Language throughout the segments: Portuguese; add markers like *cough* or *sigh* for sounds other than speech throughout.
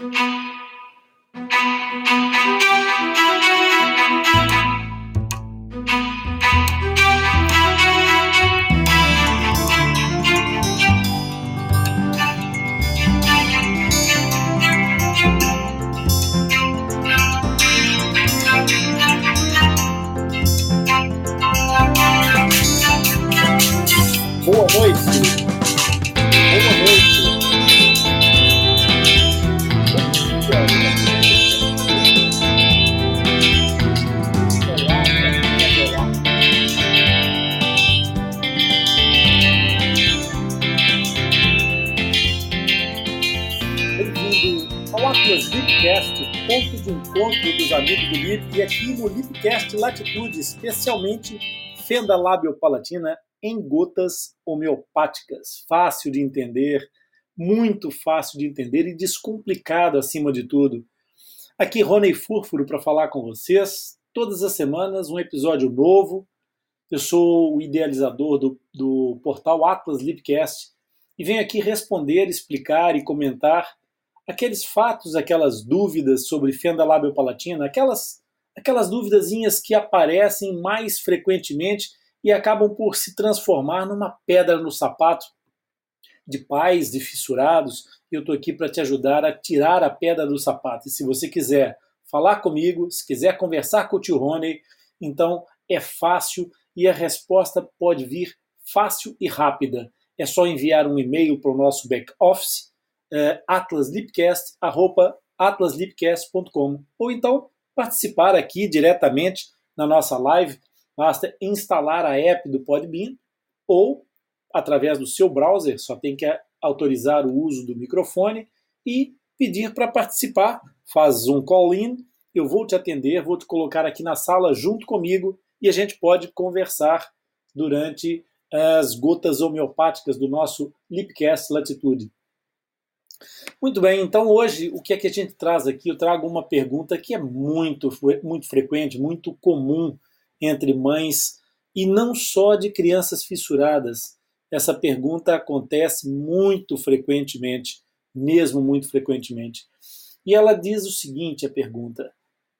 e aqui no Lipcast Latitude, especialmente fenda lábio-palatina em gotas homeopáticas. Fácil de entender, muito fácil de entender e descomplicado acima de tudo. Aqui Rony Furfuro para falar com vocês. Todas as semanas um episódio novo. Eu sou o idealizador do, do portal Atlas Lipcast e venho aqui responder, explicar e comentar aqueles fatos, aquelas dúvidas sobre fenda lábio-palatina, aquelas aquelas duvidazinhas que aparecem mais frequentemente e acabam por se transformar numa pedra no sapato de pais, de fissurados. Eu estou aqui para te ajudar a tirar a pedra do sapato. E se você quiser falar comigo, se quiser conversar com o tio Rony, então é fácil e a resposta pode vir fácil e rápida. É só enviar um e-mail para o nosso back office, é, atlaslipcast.com ou então participar aqui diretamente na nossa live, basta instalar a app do Podbean ou através do seu browser, só tem que autorizar o uso do microfone e pedir para participar. Faz um call-in, eu vou te atender, vou te colocar aqui na sala junto comigo e a gente pode conversar durante as gotas homeopáticas do nosso Lipcast Latitude. Muito bem, então hoje o que é que a gente traz aqui? Eu trago uma pergunta que é muito, muito frequente, muito comum entre mães e não só de crianças fissuradas. Essa pergunta acontece muito frequentemente, mesmo muito frequentemente. E ela diz o seguinte: a pergunta.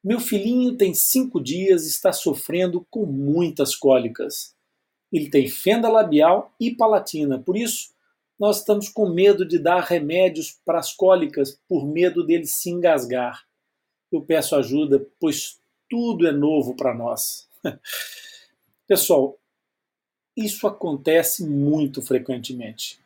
Meu filhinho tem cinco dias e está sofrendo com muitas cólicas. Ele tem fenda labial e palatina, por isso nós estamos com medo de dar remédios para as cólicas por medo dele se engasgar. Eu peço ajuda, pois tudo é novo para nós. *laughs* Pessoal, isso acontece muito frequentemente.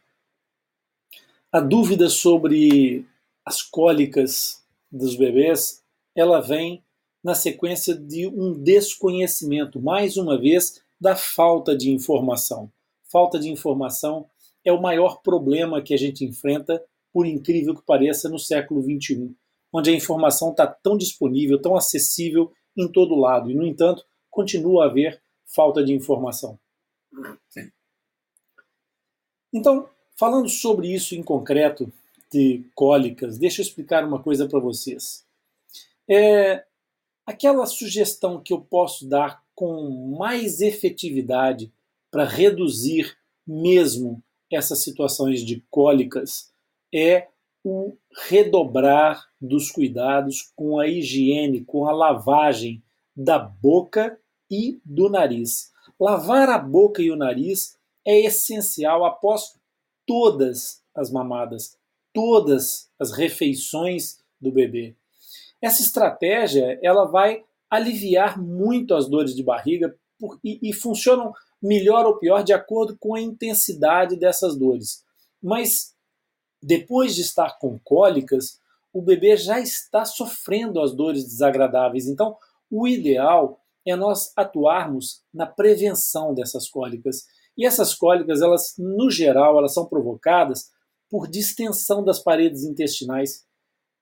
A dúvida sobre as cólicas dos bebês, ela vem na sequência de um desconhecimento, mais uma vez, da falta de informação. Falta de informação é o maior problema que a gente enfrenta, por incrível que pareça, no século XXI, onde a informação está tão disponível, tão acessível em todo lado, e, no entanto, continua a haver falta de informação. Então, falando sobre isso em concreto, de cólicas, deixa eu explicar uma coisa para vocês. É, aquela sugestão que eu posso dar com mais efetividade para reduzir mesmo essas situações de cólicas é o redobrar dos cuidados com a higiene, com a lavagem da boca e do nariz. Lavar a boca e o nariz é essencial após todas as mamadas, todas as refeições do bebê. Essa estratégia ela vai aliviar muito as dores de barriga por, e, e funcionam melhor ou pior de acordo com a intensidade dessas dores. Mas depois de estar com cólicas, o bebê já está sofrendo as dores desagradáveis. Então, o ideal é nós atuarmos na prevenção dessas cólicas. E essas cólicas, elas no geral, elas são provocadas por distensão das paredes intestinais,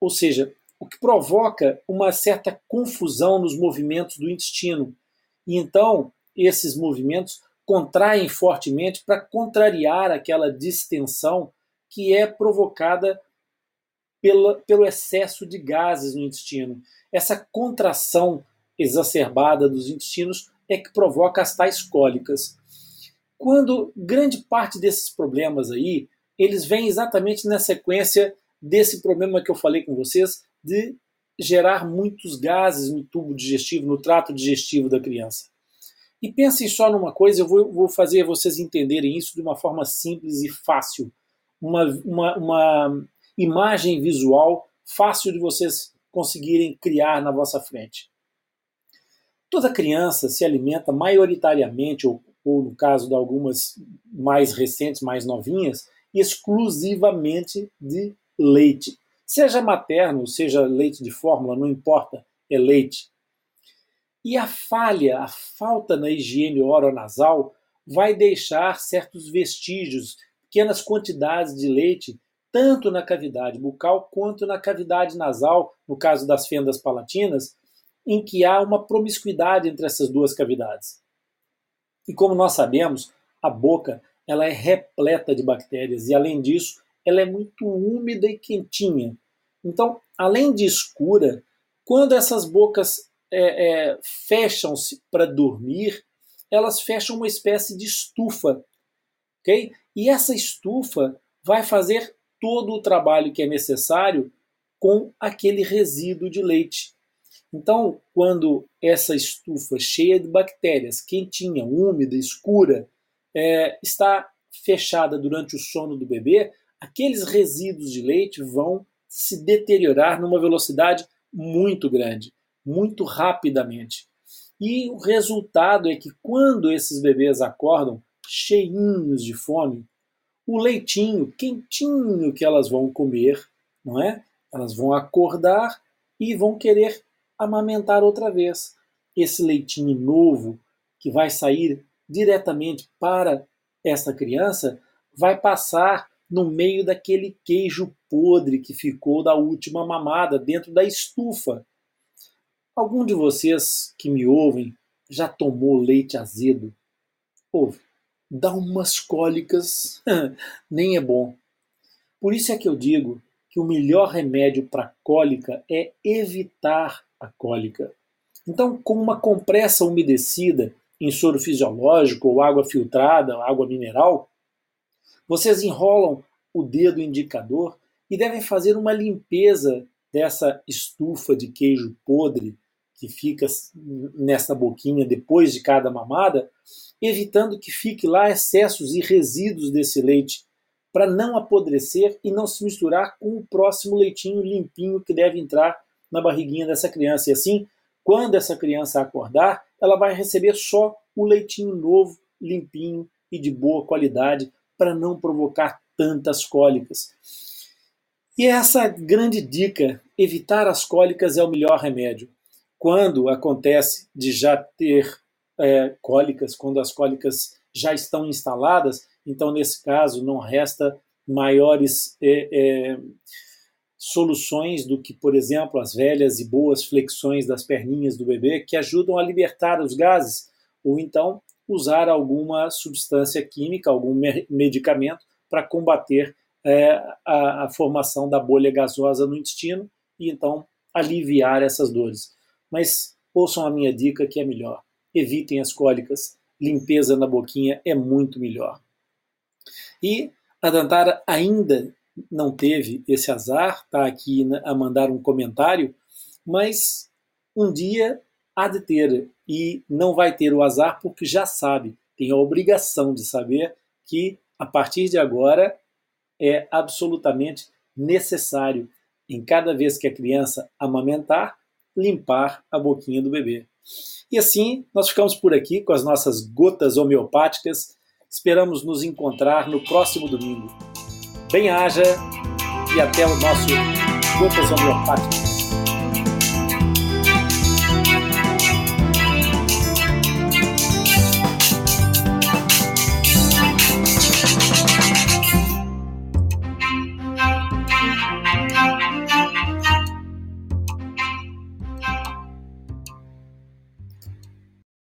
ou seja, o que provoca uma certa confusão nos movimentos do intestino. E então, esses movimentos contraem fortemente para contrariar aquela distensão que é provocada pela, pelo excesso de gases no intestino. Essa contração exacerbada dos intestinos é que provoca as tais cólicas. Quando grande parte desses problemas aí, eles vêm exatamente na sequência desse problema que eu falei com vocês de gerar muitos gases no tubo digestivo, no trato digestivo da criança. E pensem só numa coisa, eu vou, vou fazer vocês entenderem isso de uma forma simples e fácil. Uma, uma, uma imagem visual fácil de vocês conseguirem criar na vossa frente. Toda criança se alimenta maioritariamente, ou, ou no caso de algumas mais recentes, mais novinhas, exclusivamente de leite. Seja materno, seja leite de fórmula, não importa, é leite. E a falha, a falta na higiene oronasal vai deixar certos vestígios, pequenas quantidades de leite, tanto na cavidade bucal quanto na cavidade nasal, no caso das fendas palatinas, em que há uma promiscuidade entre essas duas cavidades. E como nós sabemos, a boca ela é repleta de bactérias e além disso, ela é muito úmida e quentinha. Então, além de escura, quando essas bocas é, é, fecham-se para dormir, elas fecham uma espécie de estufa, ok? E essa estufa vai fazer todo o trabalho que é necessário com aquele resíduo de leite. Então, quando essa estufa cheia de bactérias, quentinha, úmida, escura, é, está fechada durante o sono do bebê, aqueles resíduos de leite vão se deteriorar numa velocidade muito grande muito rapidamente. E o resultado é que quando esses bebês acordam cheinhos de fome, o leitinho quentinho que elas vão comer, não é? Elas vão acordar e vão querer amamentar outra vez. Esse leitinho novo que vai sair diretamente para esta criança vai passar no meio daquele queijo podre que ficou da última mamada dentro da estufa. Algum de vocês que me ouvem já tomou leite azedo? Ouve, dá umas cólicas, *laughs* nem é bom. Por isso é que eu digo que o melhor remédio para cólica é evitar a cólica. Então, com uma compressa umedecida em soro fisiológico ou água filtrada, água mineral, vocês enrolam o dedo indicador e devem fazer uma limpeza dessa estufa de queijo podre que fica nessa boquinha depois de cada mamada, evitando que fique lá excessos e resíduos desse leite, para não apodrecer e não se misturar com o próximo leitinho limpinho que deve entrar na barriguinha dessa criança. E assim, quando essa criança acordar, ela vai receber só o leitinho novo, limpinho e de boa qualidade, para não provocar tantas cólicas. E essa grande dica, evitar as cólicas é o melhor remédio quando acontece de já ter é, cólicas, quando as cólicas já estão instaladas, então nesse caso não resta maiores é, é, soluções do que, por exemplo, as velhas e boas flexões das perninhas do bebê que ajudam a libertar os gases, ou então usar alguma substância química, algum medicamento para combater é, a, a formação da bolha gasosa no intestino e então aliviar essas dores. Mas ouçam a minha dica que é melhor. Evitem as cólicas. Limpeza na boquinha é muito melhor. E a Dantara ainda não teve esse azar, está aqui a mandar um comentário, mas um dia há de ter e não vai ter o azar porque já sabe, tem a obrigação de saber que a partir de agora é absolutamente necessário em cada vez que a criança amamentar limpar a boquinha do bebê. E assim, nós ficamos por aqui com as nossas gotas homeopáticas. Esperamos nos encontrar no próximo domingo. Bem-haja e até o nosso Gotas Homeopáticas.